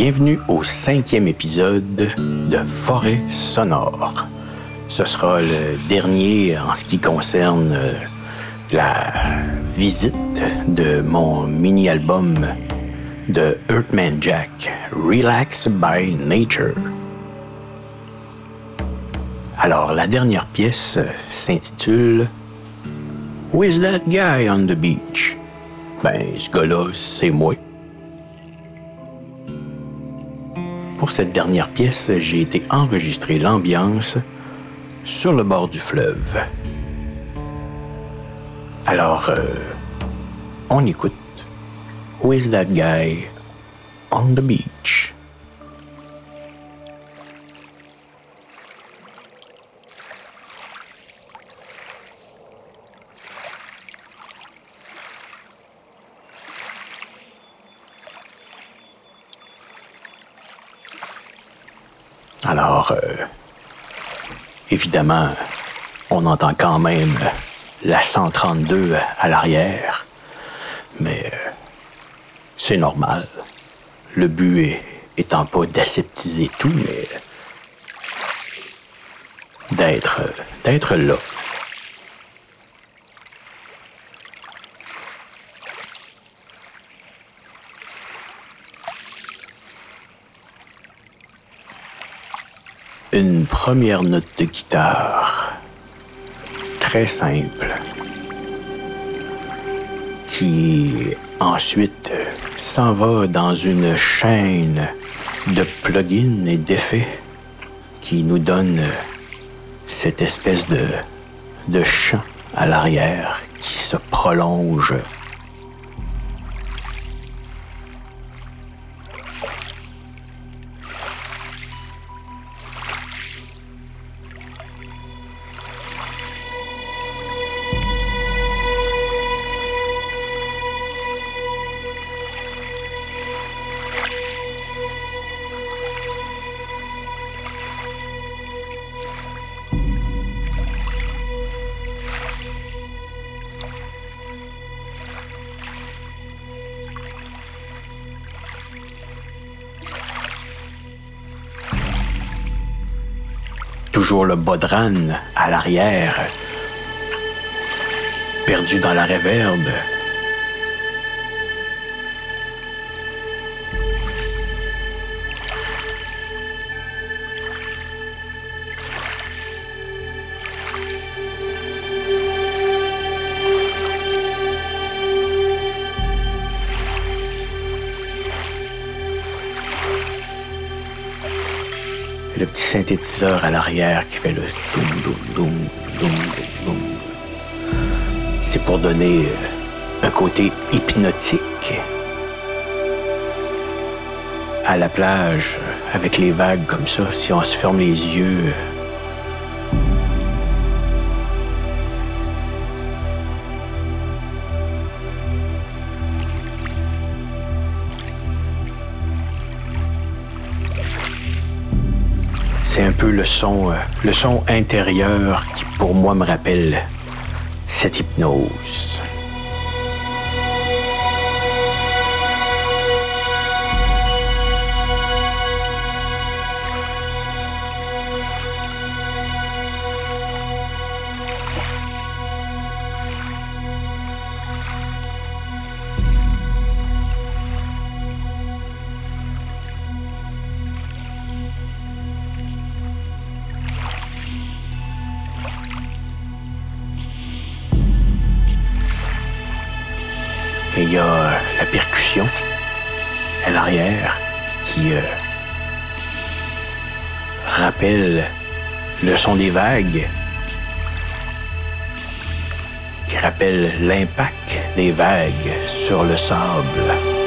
Bienvenue au cinquième épisode de Forêt sonore. Ce sera le dernier en ce qui concerne euh, la visite de mon mini-album de Earthman Jack, Relax by Nature. Alors, la dernière pièce s'intitule Who is that guy on the beach? Ben, ce gars-là, c'est moi. Pour cette dernière pièce, j'ai été enregistrer l'ambiance sur le bord du fleuve. Alors, euh, on écoute Who is that guy on the beach? Alors, euh, évidemment, on entend quand même la 132 à l'arrière, mais euh, c'est normal. Le but est- étant pas d'aseptiser tout, mais d'être d'être là. Une première note de guitare, très simple, qui ensuite s'en va dans une chaîne de plugins et d'effets qui nous donne cette espèce de, de chant à l'arrière qui se prolonge toujours le bodran à l'arrière, perdu dans la réverbe. Le petit synthétiseur à l'arrière qui fait le doum doum doum doum. C'est pour donner euh, un côté hypnotique à la plage avec les vagues comme ça. Si on se ferme les yeux, c'est un peu le son, euh, le son intérieur qui pour moi me rappelle cette hypnose. Et il y a la percussion à l'arrière qui euh, rappelle le son des vagues, qui rappelle l'impact des vagues sur le sable.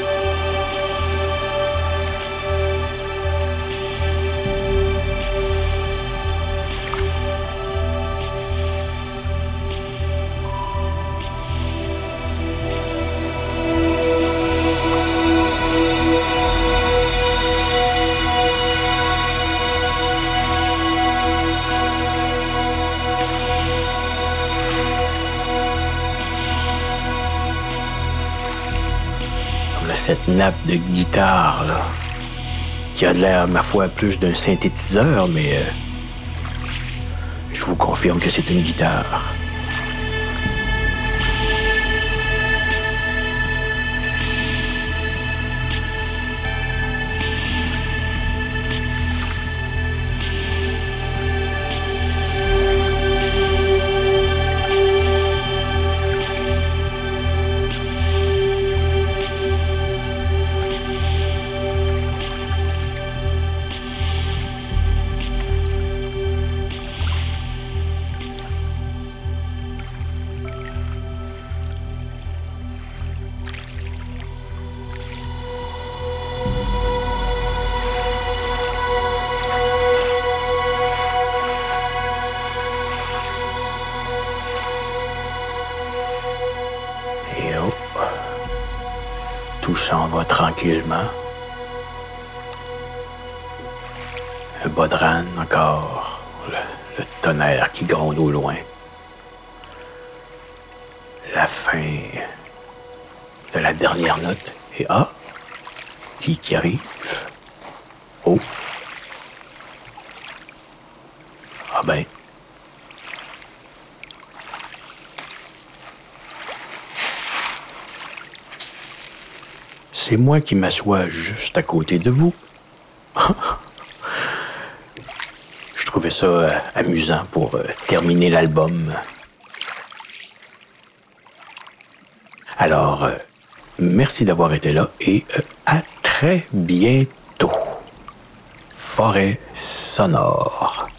Cette nappe de guitare, là, qui a l'air, ma foi, plus d'un synthétiseur, mais euh, je vous confirme que c'est une guitare. Tout s'en va tranquillement. Un bodran encore, le, le tonnerre qui gronde au loin. La fin de la dernière note. Et ah, qui qui arrive? Oh. Ah ben. C'est moi qui m'assois juste à côté de vous. Je trouvais ça euh, amusant pour euh, terminer l'album. Alors, euh, merci d'avoir été là et à très bientôt. Forêt sonore.